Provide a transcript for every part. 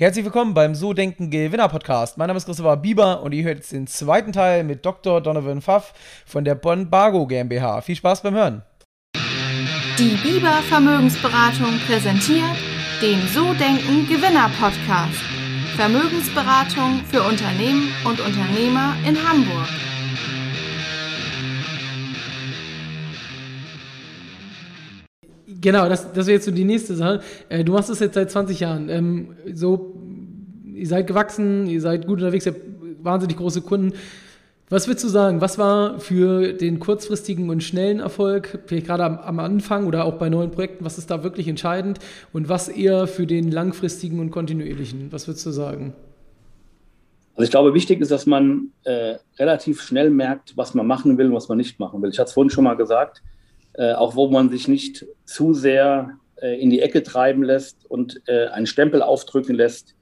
Herzlich willkommen beim So Denken Gewinner Podcast. Mein Name ist Christopher Bieber und ihr hört jetzt den zweiten Teil mit Dr. Donovan Pfaff von der Bonn Bargo GmbH. Viel Spaß beim Hören. Die Bieber Vermögensberatung präsentiert den So Denken Gewinner Podcast. Vermögensberatung für Unternehmen und Unternehmer in Hamburg. Genau, das, das wäre jetzt so die nächste Sache. Äh, du machst das jetzt seit 20 Jahren. Ähm, so, ihr seid gewachsen, ihr seid gut unterwegs, ihr habt wahnsinnig große Kunden. Was würdest du sagen, was war für den kurzfristigen und schnellen Erfolg, vielleicht gerade am, am, Anfang oder auch bei neuen Projekten, was ist da wirklich entscheidend und was eher für den langfristigen und kontinuierlichen? Was würdest du sagen? Also ich glaube, wichtig ist, dass man äh, relativ schnell merkt, was man machen will und was man nicht machen will. Ich hatte es vorhin schon mal gesagt, äh, auch wo man sich nicht zu sehr äh, in die Ecke treiben lässt und äh, einen Stempel aufdrücken lässt,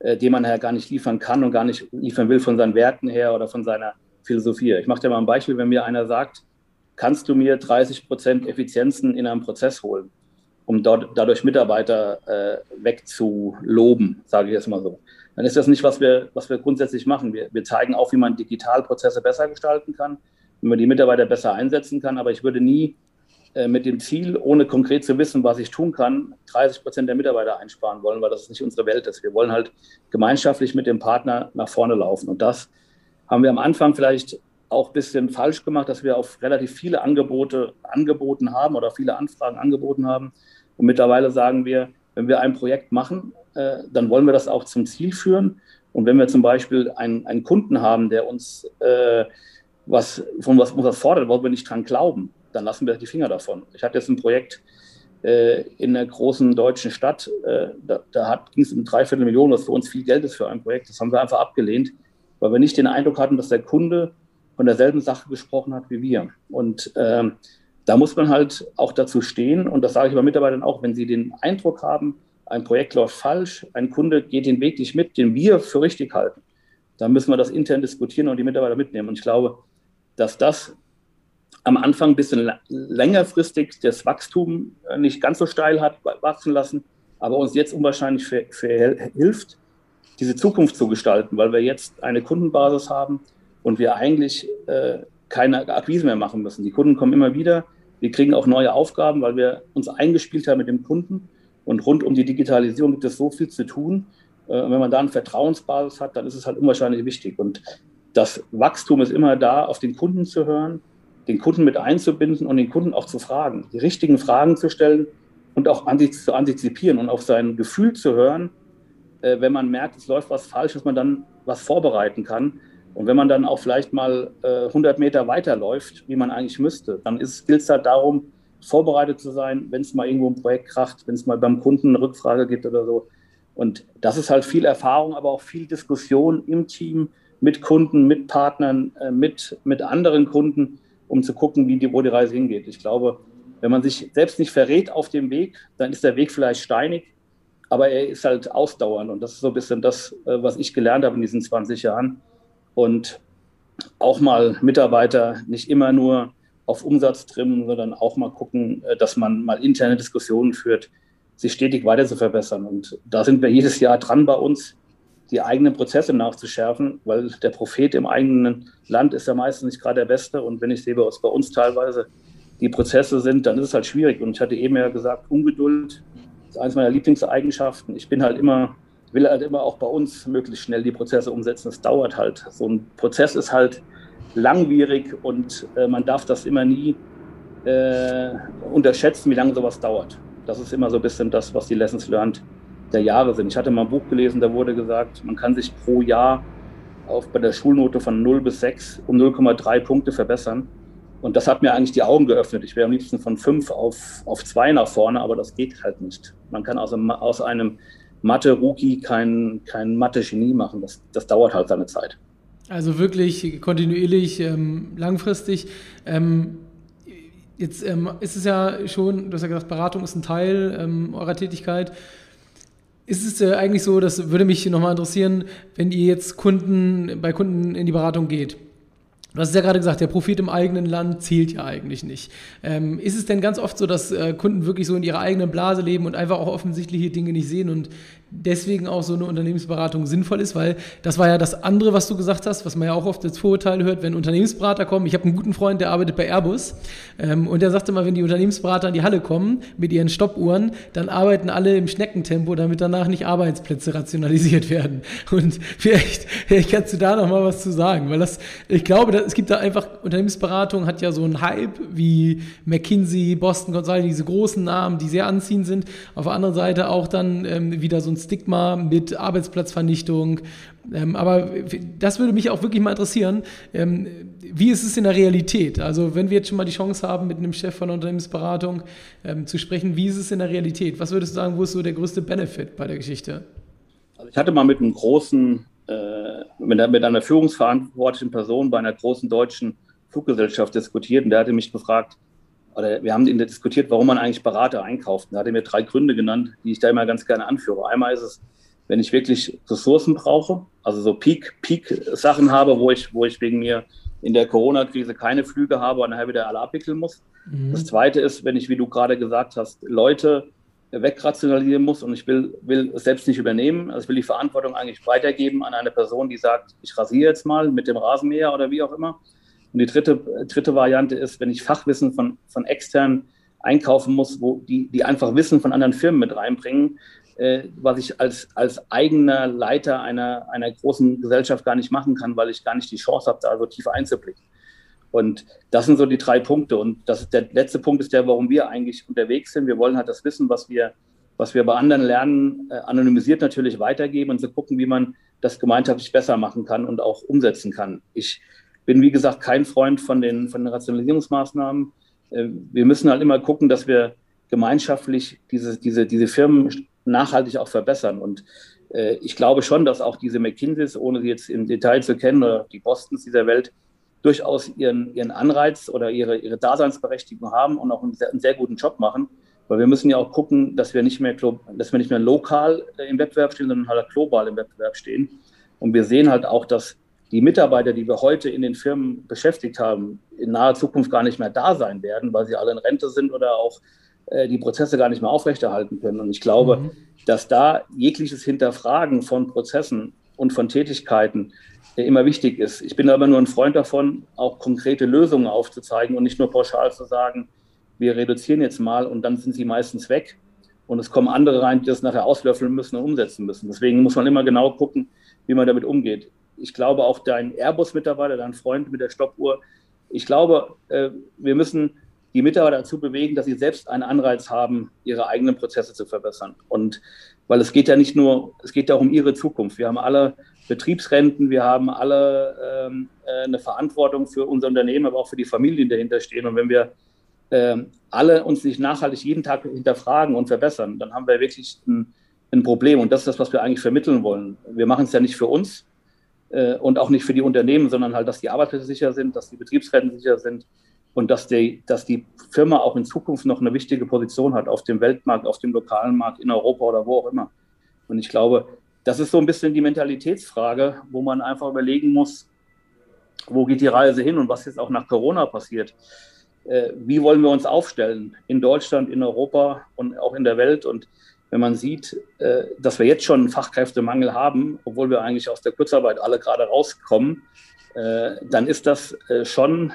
äh, den man nachher gar nicht liefern kann und gar nicht liefern will von seinen Werten her oder von seiner Philosophie. Ich mache dir mal ein Beispiel, wenn mir einer sagt, kannst du mir 30 Prozent Effizienzen in einem Prozess holen, um dort, dadurch Mitarbeiter äh, wegzuloben, sage ich jetzt mal so. Dann ist das nicht, was wir, was wir grundsätzlich machen. Wir, wir zeigen auch, wie man Digitalprozesse besser gestalten kann, wie man die Mitarbeiter besser einsetzen kann, aber ich würde nie mit dem Ziel, ohne konkret zu wissen, was ich tun kann, 30 Prozent der Mitarbeiter einsparen wollen, weil das nicht unsere Welt ist. Wir wollen halt gemeinschaftlich mit dem Partner nach vorne laufen. Und das haben wir am Anfang vielleicht auch ein bisschen falsch gemacht, dass wir auf relativ viele Angebote angeboten haben oder viele Anfragen angeboten haben. Und mittlerweile sagen wir, wenn wir ein Projekt machen, äh, dann wollen wir das auch zum Ziel führen. Und wenn wir zum Beispiel einen, einen Kunden haben, der uns äh, was, von was, was fordert, wollen wir nicht dran glauben dann lassen wir die Finger davon. Ich hatte jetzt ein Projekt äh, in einer großen deutschen Stadt, äh, da, da ging es um dreiviertel Millionen, was für uns viel Geld ist für ein Projekt. Das haben wir einfach abgelehnt, weil wir nicht den Eindruck hatten, dass der Kunde von derselben Sache gesprochen hat wie wir. Und ähm, da muss man halt auch dazu stehen, und das sage ich bei Mitarbeitern auch, wenn sie den Eindruck haben, ein Projekt läuft falsch, ein Kunde geht den Weg nicht mit, den wir für richtig halten, dann müssen wir das intern diskutieren und die Mitarbeiter mitnehmen. Und ich glaube, dass das am Anfang ein bisschen längerfristig das Wachstum äh, nicht ganz so steil hat wachsen lassen, aber uns jetzt unwahrscheinlich für, für hilft, diese Zukunft zu gestalten, weil wir jetzt eine Kundenbasis haben und wir eigentlich äh, keine Akquise mehr machen müssen. Die Kunden kommen immer wieder, wir kriegen auch neue Aufgaben, weil wir uns eingespielt haben mit dem Kunden und rund um die Digitalisierung gibt es so viel zu tun. Äh, wenn man da eine Vertrauensbasis hat, dann ist es halt unwahrscheinlich wichtig. Und das Wachstum ist immer da, auf den Kunden zu hören, den Kunden mit einzubinden und den Kunden auch zu fragen, die richtigen Fragen zu stellen und auch zu antizipieren und auf sein Gefühl zu hören, äh, wenn man merkt, es läuft was falsch, dass man dann was vorbereiten kann. Und wenn man dann auch vielleicht mal 100 äh, Meter weiterläuft, wie man eigentlich müsste, dann gilt es halt darum, vorbereitet zu sein, wenn es mal irgendwo ein Projekt kracht, wenn es mal beim Kunden eine Rückfrage gibt oder so. Und das ist halt viel Erfahrung, aber auch viel Diskussion im Team mit Kunden, mit Partnern, äh, mit, mit anderen Kunden um zu gucken, wie die, wo die Reise hingeht. Ich glaube, wenn man sich selbst nicht verrät auf dem Weg, dann ist der Weg vielleicht steinig, aber er ist halt ausdauernd. Und das ist so ein bisschen das, äh, was ich gelernt habe in diesen 20 Jahren. Und auch mal Mitarbeiter nicht immer nur auf Umsatz trimmen, sondern auch mal gucken, äh, dass man mal interne Diskussionen führt, sich stetig weiter zu verbessern. Und da sind wir jedes Jahr dran bei uns die eigenen Prozesse nachzuschärfen, weil der Prophet im eigenen Land ist ja meistens nicht gerade der Beste. Und wenn ich sehe, was bei uns teilweise die Prozesse sind, dann ist es halt schwierig. Und ich hatte eben ja gesagt, Ungeduld ist eines meiner Lieblingseigenschaften. Ich bin halt immer, will halt immer auch bei uns möglichst schnell die Prozesse umsetzen. Es dauert halt. So ein Prozess ist halt langwierig und äh, man darf das immer nie äh, unterschätzen, wie lange sowas dauert. Das ist immer so ein bisschen das, was die Lessons learned der Jahre sind. Ich hatte mal ein Buch gelesen, da wurde gesagt, man kann sich pro Jahr auf, bei der Schulnote von 0 bis 6 um 0,3 Punkte verbessern. Und das hat mir eigentlich die Augen geöffnet. Ich wäre am liebsten von 5 auf, auf 2 nach vorne, aber das geht halt nicht. Man kann aus, einem, aus einem Mathe-Rookie kein, kein Mathe-Genie machen. Das, das dauert halt seine Zeit. Also wirklich kontinuierlich, ähm, langfristig. Ähm, jetzt ähm, ist es ja schon, du hast ja gesagt, Beratung ist ein Teil ähm, eurer Tätigkeit. Ist es äh, eigentlich so, das würde mich nochmal interessieren, wenn ihr jetzt Kunden, bei Kunden in die Beratung geht? Du hast ja gerade gesagt, der Profit im eigenen Land zählt ja eigentlich nicht. Ähm, ist es denn ganz oft so, dass äh, Kunden wirklich so in ihrer eigenen Blase leben und einfach auch offensichtliche Dinge nicht sehen und deswegen auch so eine Unternehmensberatung sinnvoll ist, weil das war ja das andere, was du gesagt hast, was man ja auch oft als Vorurteil hört, wenn Unternehmensberater kommen. Ich habe einen guten Freund, der arbeitet bei Airbus ähm, und der sagte mal, wenn die Unternehmensberater in die Halle kommen mit ihren Stoppuhren, dann arbeiten alle im Schneckentempo, damit danach nicht Arbeitsplätze rationalisiert werden. Und vielleicht, vielleicht kannst du da noch mal was zu sagen, weil das, ich glaube, das, es gibt da einfach, Unternehmensberatung hat ja so einen Hype wie McKinsey, Boston Consulting, diese großen Namen, die sehr anziehend sind. Auf der anderen Seite auch dann ähm, wieder so ein Stigma mit Arbeitsplatzvernichtung. Ähm, aber das würde mich auch wirklich mal interessieren. Ähm, wie ist es in der Realität? Also wenn wir jetzt schon mal die Chance haben, mit einem Chef von Unternehmensberatung ähm, zu sprechen, wie ist es in der Realität? Was würdest du sagen, wo ist so der größte Benefit bei der Geschichte? Also ich hatte mal mit einem großen, äh, mit, einer führungsverantwortlichen Person bei einer großen deutschen Fluggesellschaft diskutiert und der hatte mich gefragt, oder wir haben diskutiert, warum man eigentlich Berater einkauft. Da hat er mir drei Gründe genannt, die ich da immer ganz gerne anführe. Einmal ist es, wenn ich wirklich Ressourcen brauche, also so Peak-Sachen habe, wo ich, wo ich wegen mir in der Corona-Krise keine Flüge habe und nachher wieder alle abwickeln muss. Mhm. Das zweite ist, wenn ich, wie du gerade gesagt hast, Leute wegrationalisieren muss und ich will, will es selbst nicht übernehmen. Also ich will die Verantwortung eigentlich weitergeben an eine Person, die sagt, ich rasiere jetzt mal mit dem Rasenmäher oder wie auch immer. Und die dritte, dritte Variante ist, wenn ich Fachwissen von, von extern einkaufen muss, wo die, die einfach Wissen von anderen Firmen mit reinbringen, äh, was ich als, als eigener Leiter einer, einer großen Gesellschaft gar nicht machen kann, weil ich gar nicht die Chance habe, da so tief einzublicken. Und das sind so die drei Punkte. Und das der letzte Punkt ist der, warum wir eigentlich unterwegs sind. Wir wollen halt das Wissen, was wir, was wir bei anderen lernen, äh, anonymisiert natürlich weitergeben und so gucken, wie man das gemeinschaftlich besser machen kann und auch umsetzen kann. Ich bin, wie gesagt, kein Freund von den, von den Rationalisierungsmaßnahmen. Äh, wir müssen halt immer gucken, dass wir gemeinschaftlich diese, diese, diese Firmen nachhaltig auch verbessern. Und äh, ich glaube schon, dass auch diese McKinseys, ohne sie jetzt im Detail zu kennen, oder die Bostons dieser Welt, durchaus ihren, ihren Anreiz oder ihre, ihre Daseinsberechtigung haben und auch einen sehr, einen sehr guten Job machen. Weil wir müssen ja auch gucken, dass wir nicht mehr, dass wir nicht mehr lokal äh, im Wettbewerb stehen, sondern halt global im Wettbewerb stehen. Und wir sehen halt auch, dass die Mitarbeiter, die wir heute in den Firmen beschäftigt haben, in naher Zukunft gar nicht mehr da sein werden, weil sie alle in Rente sind oder auch äh, die Prozesse gar nicht mehr aufrechterhalten können. Und ich glaube, mhm. dass da jegliches Hinterfragen von Prozessen und von Tätigkeiten äh, immer wichtig ist. Ich bin aber nur ein Freund davon, auch konkrete Lösungen aufzuzeigen und nicht nur pauschal zu sagen, wir reduzieren jetzt mal und dann sind sie meistens weg und es kommen andere rein, die das nachher auslöffeln müssen und umsetzen müssen. Deswegen muss man immer genau gucken, wie man damit umgeht ich glaube auch dein Airbus-Mitarbeiter, dein Freund mit der Stoppuhr, ich glaube, äh, wir müssen die Mitarbeiter dazu bewegen, dass sie selbst einen Anreiz haben, ihre eigenen Prozesse zu verbessern. Und weil es geht ja nicht nur, es geht ja auch um ihre Zukunft. Wir haben alle Betriebsrenten, wir haben alle ähm, äh, eine Verantwortung für unser Unternehmen, aber auch für die Familien, die dahinter stehen. Und wenn wir ähm, alle uns nicht nachhaltig jeden Tag hinterfragen und verbessern, dann haben wir wirklich ein, ein Problem. Und das ist das, was wir eigentlich vermitteln wollen. Wir machen es ja nicht für uns, und auch nicht für die Unternehmen, sondern halt, dass die Arbeitsplätze sicher sind, dass die Betriebsrenten sicher sind und dass die, dass die Firma auch in Zukunft noch eine wichtige Position hat auf dem Weltmarkt, auf dem lokalen Markt, in Europa oder wo auch immer. Und ich glaube, das ist so ein bisschen die Mentalitätsfrage, wo man einfach überlegen muss, wo geht die Reise hin und was jetzt auch nach Corona passiert. Äh, wie wollen wir uns aufstellen in Deutschland, in Europa und auch in der Welt? Und wenn man sieht, äh, dass wir jetzt schon einen Fachkräftemangel haben, obwohl wir eigentlich aus der Kurzarbeit alle gerade rauskommen, äh, dann ist das äh, schon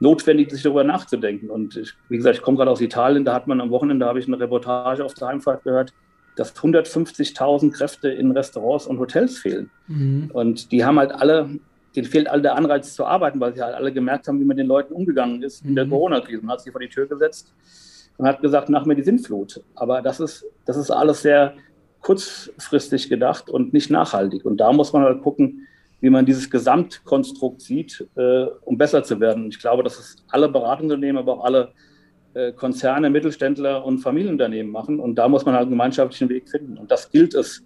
notwendig, sich darüber nachzudenken. Und ich, wie gesagt, ich komme gerade aus Italien, da hat man am Wochenende, habe ich eine Reportage auf der Heimfahrt gehört, dass 150.000 Kräfte in Restaurants und Hotels fehlen. Mhm. Und die haben halt alle, denen fehlt all der Anreiz zu arbeiten, weil sie halt alle gemerkt haben, wie man den Leuten umgegangen ist mhm. in der mhm. Corona-Krise. Man hat sie vor die Tür gesetzt und hat gesagt, nach mir die Sintflut. Aber das ist, das ist alles sehr kurzfristig gedacht und nicht nachhaltig. Und da muss man halt gucken, wie man dieses Gesamtkonstrukt sieht, äh, um besser zu werden. Und ich glaube, dass es alle Beratungsunternehmen, aber auch alle äh, Konzerne, Mittelständler und Familienunternehmen machen. Und da muss man halt einen gemeinschaftlichen Weg finden. Und das gilt es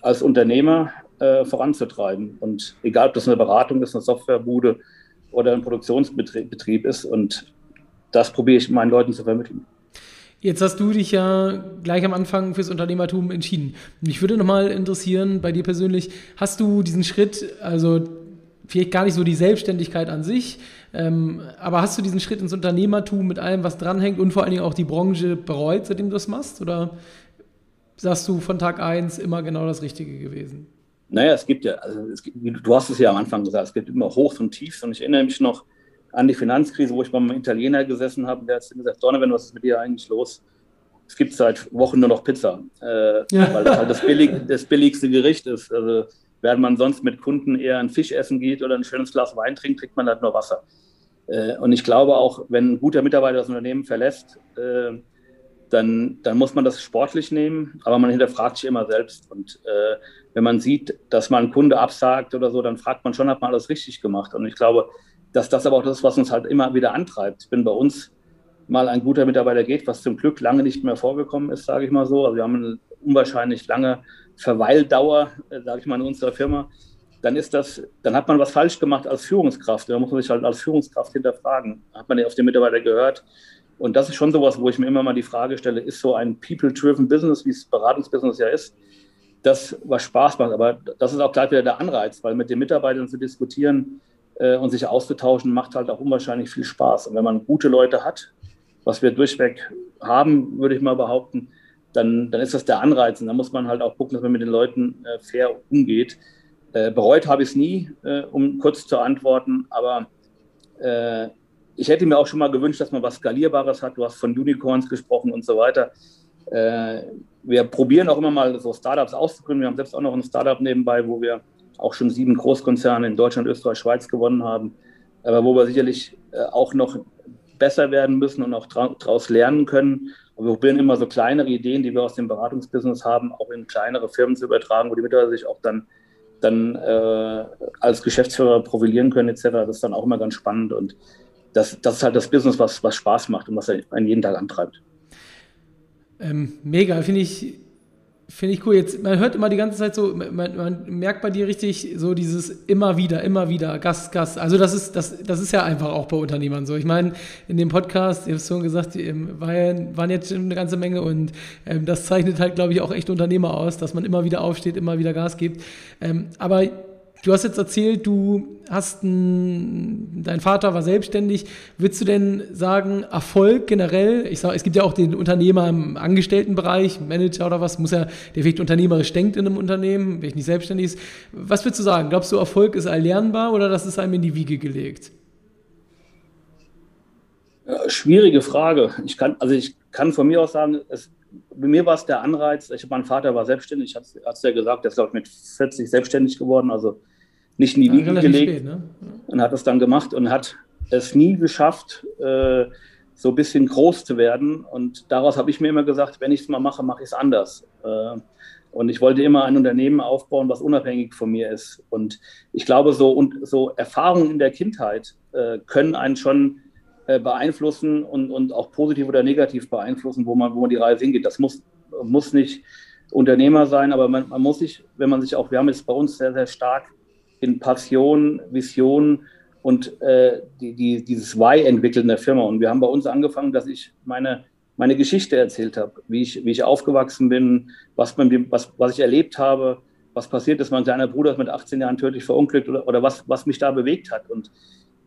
als Unternehmer äh, voranzutreiben. Und egal, ob das eine Beratung ist, eine Softwarebude oder ein Produktionsbetrieb ist. Und das probiere ich meinen Leuten zu vermitteln. Jetzt hast du dich ja gleich am Anfang fürs Unternehmertum entschieden. Mich würde nochmal interessieren, bei dir persönlich, hast du diesen Schritt, also vielleicht gar nicht so die Selbstständigkeit an sich, ähm, aber hast du diesen Schritt ins Unternehmertum mit allem, was dranhängt und vor allen Dingen auch die Branche bereut, seitdem du das machst? Oder? sagst du von Tag 1 immer genau das Richtige gewesen? Naja, es gibt ja, also es gibt, du hast es ja am Anfang gesagt, es gibt immer Hochs und Tiefs und ich erinnere mich noch an die Finanzkrise, wo ich beim Italiener gesessen habe der hat gesagt, Donovan, was ist mit dir eigentlich los? Es gibt seit Wochen nur noch Pizza, äh, ja. weil das halt das, billig, das billigste Gericht ist. Also während man sonst mit Kunden eher ein Fisch essen geht oder ein schönes Glas Wein trinkt, kriegt man halt nur Wasser. Äh, und ich glaube auch, wenn ein guter Mitarbeiter das Unternehmen verlässt, äh, dann, dann muss man das sportlich nehmen, aber man hinterfragt sich immer selbst. Und äh, wenn man sieht, dass man einen Kunde absagt oder so, dann fragt man schon, hat man alles richtig gemacht. Und ich glaube, dass das aber auch das ist, was uns halt immer wieder antreibt. Wenn bei uns mal ein guter Mitarbeiter geht, was zum Glück lange nicht mehr vorgekommen ist, sage ich mal so. Also wir haben eine unwahrscheinlich lange Verweildauer, äh, sage ich mal, in unserer Firma. Dann ist das, dann hat man was falsch gemacht als Führungskraft. Da muss man sich halt als Führungskraft hinterfragen. Hat man ja auf den Mitarbeiter gehört? Und das ist schon sowas, wo ich mir immer mal die Frage stelle, ist so ein people-driven Business, wie es Beratungsbusiness ja ist, das, was Spaß macht. Aber das ist auch gleich wieder der Anreiz, weil mit den Mitarbeitern zu diskutieren äh, und sich auszutauschen, macht halt auch unwahrscheinlich viel Spaß. Und wenn man gute Leute hat, was wir durchweg haben, würde ich mal behaupten, dann, dann ist das der Anreiz. Und da muss man halt auch gucken, dass man mit den Leuten äh, fair umgeht. Äh, bereut habe ich es nie, äh, um kurz zu antworten, aber äh, ich hätte mir auch schon mal gewünscht, dass man was Skalierbares hat. Du hast von Unicorns gesprochen und so weiter. Äh, wir probieren auch immer mal so Startups auszugründen. Wir haben selbst auch noch ein Startup nebenbei, wo wir auch schon sieben Großkonzerne in Deutschland, Österreich, Schweiz gewonnen haben. Aber wo wir sicherlich äh, auch noch besser werden müssen und auch daraus lernen können. Und wir probieren immer so kleinere Ideen, die wir aus dem Beratungsbusiness haben, auch in kleinere Firmen zu übertragen, wo die Mitarbeiter sich auch dann, dann äh, als Geschäftsführer profilieren können etc. Das ist dann auch immer ganz spannend und das, das ist halt das Business, was, was Spaß macht und was einen jeden Tag antreibt. Ähm, mega, finde ich, finde ich cool. Jetzt, man hört immer die ganze Zeit so, man, man, merkt bei dir richtig so dieses immer wieder, immer wieder, Gast, Gast. Also das ist, das, das ist ja einfach auch bei Unternehmern so. Ich meine, in dem Podcast, ihr habt schon gesagt, waren, waren jetzt eine ganze Menge und ähm, das zeichnet halt, glaube ich, auch echt Unternehmer aus, dass man immer wieder aufsteht, immer wieder Gas gibt. Ähm, aber Du hast jetzt erzählt, du hast ein, dein Vater war selbstständig. Würdest du denn sagen, Erfolg generell? Ich sage, es gibt ja auch den Unternehmer im Angestelltenbereich, Manager oder was, muss ja, der vielleicht unternehmerisch denkt in einem Unternehmen, wenn ich nicht selbstständig ist. Was würdest du sagen? Glaubst du, Erfolg ist erlernbar oder das ist einem in die Wiege gelegt? Ja, schwierige Frage. Ich kann, also ich kann von mir aus sagen, es, bei mir war es der Anreiz. Ich, mein Vater war selbstständig, hatte es ja gesagt, der ist, glaube ich, mit 40 selbstständig geworden. Also nicht in die Wiege gelegt spät, ne? und hat es dann gemacht und hat es nie geschafft, äh, so ein bisschen groß zu werden. Und daraus habe ich mir immer gesagt, wenn ich es mal mache, mache ich es anders. Äh, und ich wollte immer ein Unternehmen aufbauen, was unabhängig von mir ist. Und ich glaube, so, und, so Erfahrungen in der Kindheit äh, können einen schon äh, beeinflussen und, und auch positiv oder negativ beeinflussen, wo man, wo man die Reise hingeht. Das muss, muss nicht Unternehmer sein, aber man, man muss sich, wenn man sich auch, wir haben jetzt bei uns sehr, sehr stark in Passion, Vision und äh, die, die, dieses Why entwickeln der Firma. Und wir haben bei uns angefangen, dass ich meine, meine Geschichte erzählt habe, wie ich, wie ich aufgewachsen bin, was, dem, was, was ich erlebt habe, was passiert ist. Mein kleiner Bruder ist mit 18 Jahren tödlich verunglückt oder, oder was, was mich da bewegt hat. Und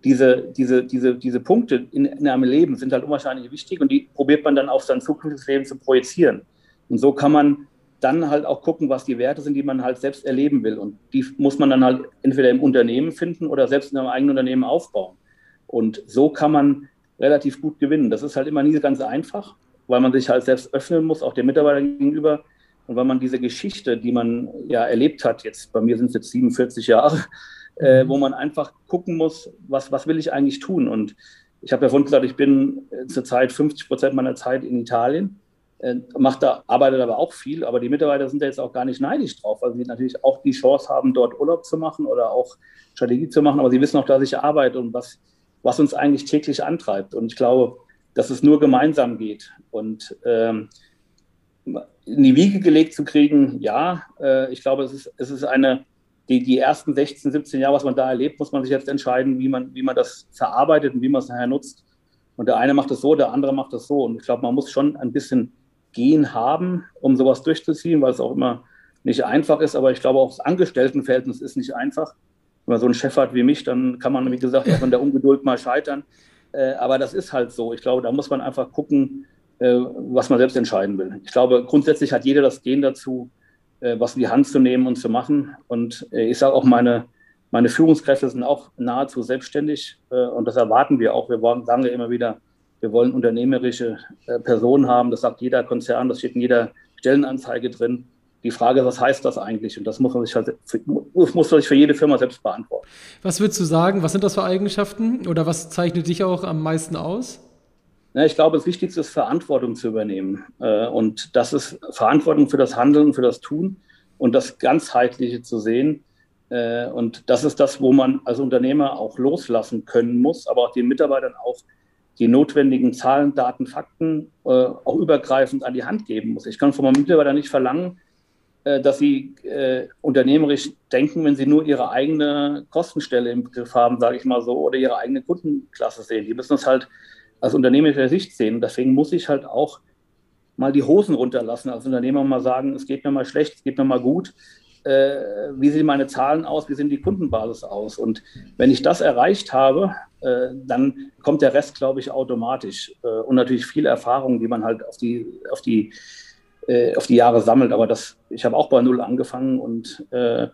diese, diese, diese, diese Punkte in, in einem Leben sind halt unwahrscheinlich wichtig und die probiert man dann auf sein zukünftiges Leben zu projizieren. Und so kann man dann halt auch gucken, was die Werte sind, die man halt selbst erleben will. Und die muss man dann halt entweder im Unternehmen finden oder selbst in einem eigenen Unternehmen aufbauen. Und so kann man relativ gut gewinnen. Das ist halt immer nie ganz einfach, weil man sich halt selbst öffnen muss, auch dem Mitarbeiter gegenüber. Und weil man diese Geschichte, die man ja erlebt hat, jetzt bei mir sind es jetzt 47 Jahre, äh, mhm. wo man einfach gucken muss, was, was will ich eigentlich tun? Und ich habe ja vorhin gesagt, ich bin äh, zurzeit 50 Prozent meiner Zeit in Italien macht da, arbeitet aber auch viel, aber die Mitarbeiter sind da jetzt auch gar nicht neidisch drauf, weil sie natürlich auch die Chance haben, dort Urlaub zu machen oder auch Strategie zu machen, aber sie wissen auch, dass ich arbeite und was, was uns eigentlich täglich antreibt. Und ich glaube, dass es nur gemeinsam geht. Und ähm, in die Wiege gelegt zu kriegen, ja, äh, ich glaube, es ist, es ist eine, die, die ersten 16, 17 Jahre, was man da erlebt, muss man sich jetzt entscheiden, wie man, wie man das verarbeitet und wie man es nachher nutzt. Und der eine macht es so, der andere macht es so. Und ich glaube, man muss schon ein bisschen Gehen haben, um sowas durchzuziehen, weil es auch immer nicht einfach ist. Aber ich glaube, auch das Angestelltenverhältnis ist nicht einfach. Wenn man so einen Chef hat wie mich, dann kann man, wie gesagt, auch in der Ungeduld mal scheitern. Äh, aber das ist halt so. Ich glaube, da muss man einfach gucken, was man selbst entscheiden will. Ich glaube, grundsätzlich hat jeder das Gen dazu, was in die Hand zu nehmen und zu machen. Und ich sage auch, meine, meine Führungskräfte sind auch nahezu selbstständig und das erwarten wir auch. Wir sagen ja immer wieder, wir wollen unternehmerische Personen haben. Das sagt jeder Konzern, das steht in jeder Stellenanzeige drin die Frage, was heißt das eigentlich? Und das muss man sich halt für, muss man sich für jede Firma selbst beantworten. Was würdest du sagen? Was sind das für Eigenschaften oder was zeichnet dich auch am meisten aus? Ja, ich glaube, das Wichtigste ist, Verantwortung zu übernehmen. Äh, und das ist Verantwortung für das Handeln, für das Tun und das Ganzheitliche zu sehen. Äh, und das ist das, wo man als Unternehmer auch loslassen können muss, aber auch den Mitarbeitern auch die notwendigen Zahlen, Daten, Fakten äh, auch übergreifend an die Hand geben muss. Ich kann von meinem Mitarbeiter nicht verlangen, äh, dass sie äh, unternehmerisch denken, wenn sie nur ihre eigene Kostenstelle im Griff haben, sage ich mal so, oder ihre eigene Kundenklasse sehen. Die müssen das halt aus unternehmerischer Sicht sehen. Deswegen muss ich halt auch mal die Hosen runterlassen als Unternehmer mal sagen, es geht mir mal schlecht, es geht mir mal gut. Äh, wie sehen meine Zahlen aus, wie sehen die Kundenbasis aus? Und wenn ich das erreicht habe, äh, dann kommt der Rest, glaube ich, automatisch. Äh, und natürlich viel Erfahrung, die man halt auf die, auf die äh, auf die Jahre sammelt. Aber das, ich habe auch bei Null angefangen und äh,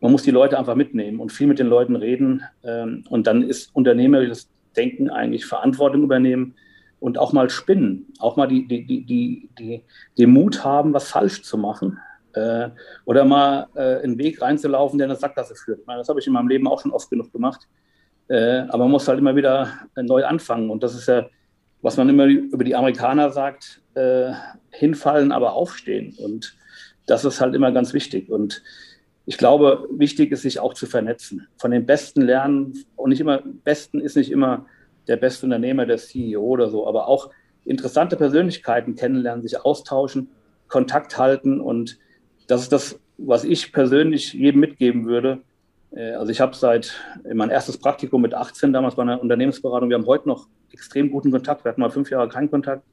man muss die Leute einfach mitnehmen und viel mit den Leuten reden. Ähm, und dann ist unternehmerisches Denken eigentlich Verantwortung übernehmen und auch mal spinnen, auch mal die, die, die, die, den Mut haben, was falsch zu machen. Äh, oder mal äh, einen Weg reinzulaufen, der in eine Sackgasse führt. Meine, das habe ich in meinem Leben auch schon oft genug gemacht. Äh, aber man muss halt immer wieder neu anfangen. Und das ist ja, was man immer über die Amerikaner sagt, äh, hinfallen, aber aufstehen. Und das ist halt immer ganz wichtig. Und ich glaube, wichtig ist, sich auch zu vernetzen. Von den Besten lernen. Und nicht immer, Besten ist nicht immer der beste Unternehmer, der CEO oder so, aber auch interessante Persönlichkeiten kennenlernen, sich austauschen, Kontakt halten. Und das ist das, was ich persönlich jedem mitgeben würde. Äh, also ich habe seit mein erstes Praktikum mit 18 damals bei einer Unternehmensberatung. Wir haben heute noch extrem guten Kontakt. Wir hatten mal fünf Jahre keinen Kontakt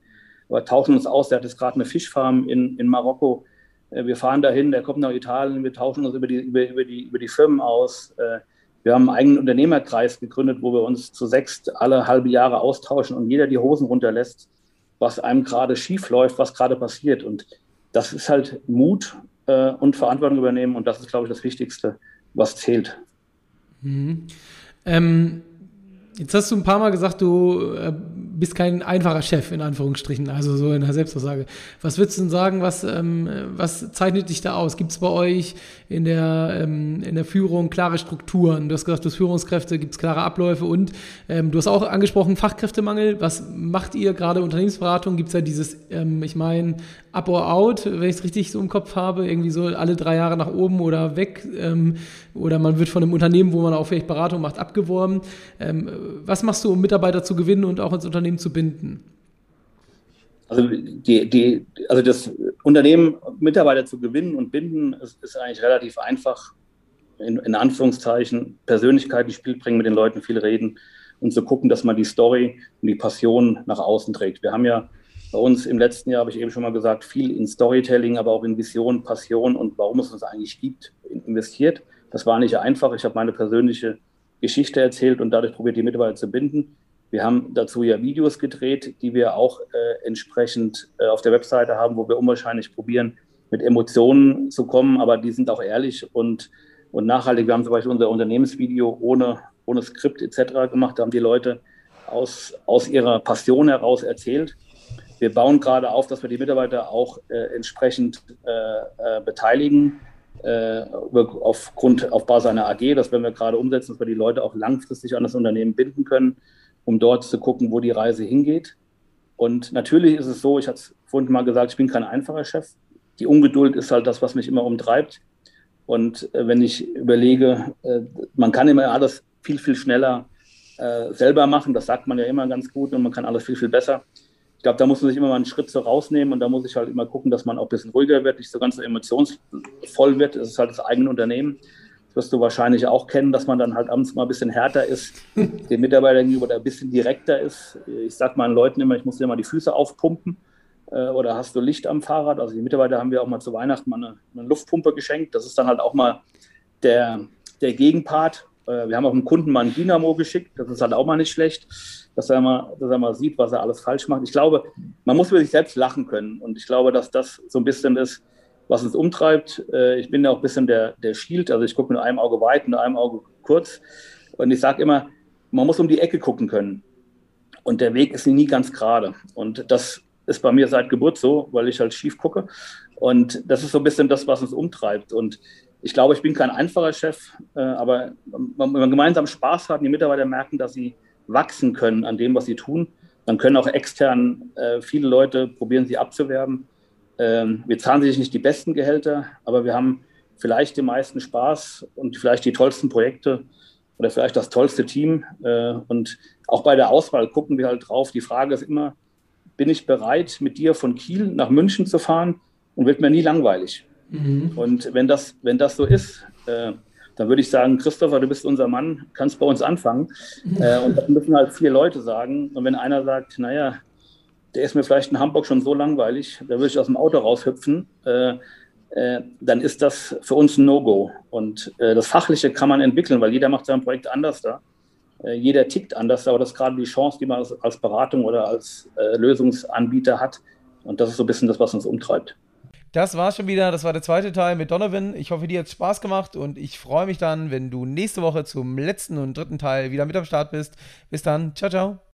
wir tauschen uns aus. Der hat jetzt gerade eine Fischfarm in, in Marokko. Äh, wir fahren dahin, der kommt nach Italien, wir tauschen uns über die, über, über die, über die Firmen aus. Äh, wir haben einen eigenen Unternehmerkreis gegründet, wo wir uns zu sechs alle halbe Jahre austauschen und jeder die Hosen runterlässt, was einem gerade schief läuft, was gerade passiert. Und das ist halt Mut äh, und Verantwortung übernehmen und das ist, glaube ich, das Wichtigste, was zählt. Mhm. Ähm, jetzt hast du ein paar Mal gesagt, du äh, bist kein einfacher Chef, in Anführungsstrichen, also so in der Selbstaussage. Was würdest du denn sagen, was, ähm, was zeichnet dich da aus? Gibt es bei euch in der, ähm, in der Führung klare Strukturen? Du hast gesagt, du hast Führungskräfte, gibt es klare Abläufe und ähm, du hast auch angesprochen Fachkräftemangel. Was macht ihr gerade Unternehmensberatung? Gibt es da dieses, ähm, ich meine, Up or Out, wenn ich es richtig so im Kopf habe, irgendwie so alle drei Jahre nach oben oder weg ähm, oder man wird von einem Unternehmen, wo man auch vielleicht Beratung macht, abgeworben. Ähm, was machst du, um Mitarbeiter zu gewinnen und auch ins Unternehmen zu binden? Also, die, die, also das Unternehmen, Mitarbeiter zu gewinnen und binden, ist, ist eigentlich relativ einfach. In, in Anführungszeichen Persönlichkeit ins Spiel bringen, mit den Leuten viel reden und zu gucken, dass man die Story und die Passion nach außen trägt. Wir haben ja bei uns im letzten Jahr, habe ich eben schon mal gesagt, viel in Storytelling, aber auch in Vision, Passion und warum es uns eigentlich gibt, investiert. Das war nicht einfach. Ich habe meine persönliche Geschichte erzählt und dadurch probiert, die Mitarbeiter zu binden. Wir haben dazu ja Videos gedreht, die wir auch äh, entsprechend äh, auf der Webseite haben, wo wir unwahrscheinlich probieren, mit Emotionen zu kommen, aber die sind auch ehrlich und, und nachhaltig. Wir haben zum Beispiel unser Unternehmensvideo ohne, ohne Skript etc. gemacht. Da haben die Leute aus, aus ihrer Passion heraus erzählt. Wir bauen gerade auf, dass wir die Mitarbeiter auch äh, entsprechend äh, äh, beteiligen äh, aufgrund, auf Basis einer AG. Das werden wir gerade umsetzen, dass wir die Leute auch langfristig an das Unternehmen binden können um dort zu gucken, wo die Reise hingeht. Und natürlich ist es so, ich hatte es vorhin mal gesagt, ich bin kein einfacher Chef. Die Ungeduld ist halt das, was mich immer umtreibt. Und äh, wenn ich überlege, man kann immer alles viel, viel schneller selber machen, das sagt man ja immer ganz gut und man kann alles viel, viel besser. Ich glaube, da muss man sich immer mal einen Schritt so rausnehmen und da muss ich halt immer gucken, dass man auch ein bisschen ruhiger wird, nicht so ganz so emotionsvoll wird. Es ist halt das eigene Unternehmen wirst du wahrscheinlich auch kennen, dass man dann halt abends mal ein bisschen härter ist, den Mitarbeitern gegenüber oder ein bisschen direkter ist. Ich sage meinen Leuten immer, ich muss dir mal die Füße aufpumpen äh, oder hast du Licht am Fahrrad? Also die Mitarbeiter haben wir auch mal zu Weihnachten mal eine, eine Luftpumpe geschenkt. Das ist dann halt auch mal der, der Gegenpart. Äh, wir haben auch einem Kunden mal ein Dynamo geschickt, das ist halt auch mal nicht schlecht, dass er mal, dass er mal sieht, was er alles falsch macht. Ich glaube, man muss über sich selbst lachen können. Und ich glaube, dass das so ein bisschen ist, was uns umtreibt. Äh, ich bin ja auch ein bisschen der, der Shield, also ich gucke mit einem Auge weit und einem Auge kurz. Und ich sage immer, man muss um die Ecke gucken können. Und der Weg ist nie ganz gerade. Und das ist bei mir seit Geburt so, weil ich halt schief gucke. Und das ist so ein bisschen das, was uns umtreibt. Und ich glaube, ich bin kein einfacher Chef, äh, aber wenn man gemeinsam Spaß hat die Mitarbeiter merken, dass sie wachsen können an dem, was sie tun, dann können auch extern äh, viele Leute probieren, sie abzuwerben. Ähm, wir zahlen sich nicht die besten Gehälter, aber wir haben vielleicht den meisten Spaß und vielleicht die tollsten Projekte oder vielleicht das tollste Team. Äh, und auch bei der Auswahl gucken wir halt drauf. Die Frage ist immer, bin ich bereit, mit dir von Kiel nach München zu fahren und wird mir nie langweilig? Mhm. Und wenn das, wenn das so ist, äh, dann würde ich sagen, Christopher, du bist unser Mann, kannst bei uns anfangen. Äh, und das müssen halt vier Leute sagen. Und wenn einer sagt, naja, der ist mir vielleicht in Hamburg schon so langweilig, da würde ich aus dem Auto raushüpfen, äh, äh, dann ist das für uns ein No-Go. Und äh, das Fachliche kann man entwickeln, weil jeder macht sein Projekt anders da. Äh, jeder tickt anders, aber das ist gerade die Chance, die man als, als Beratung oder als äh, Lösungsanbieter hat. Und das ist so ein bisschen das, was uns umtreibt. Das war schon wieder, das war der zweite Teil mit Donovan. Ich hoffe, dir hat Spaß gemacht und ich freue mich dann, wenn du nächste Woche zum letzten und dritten Teil wieder mit am Start bist. Bis dann, ciao, ciao.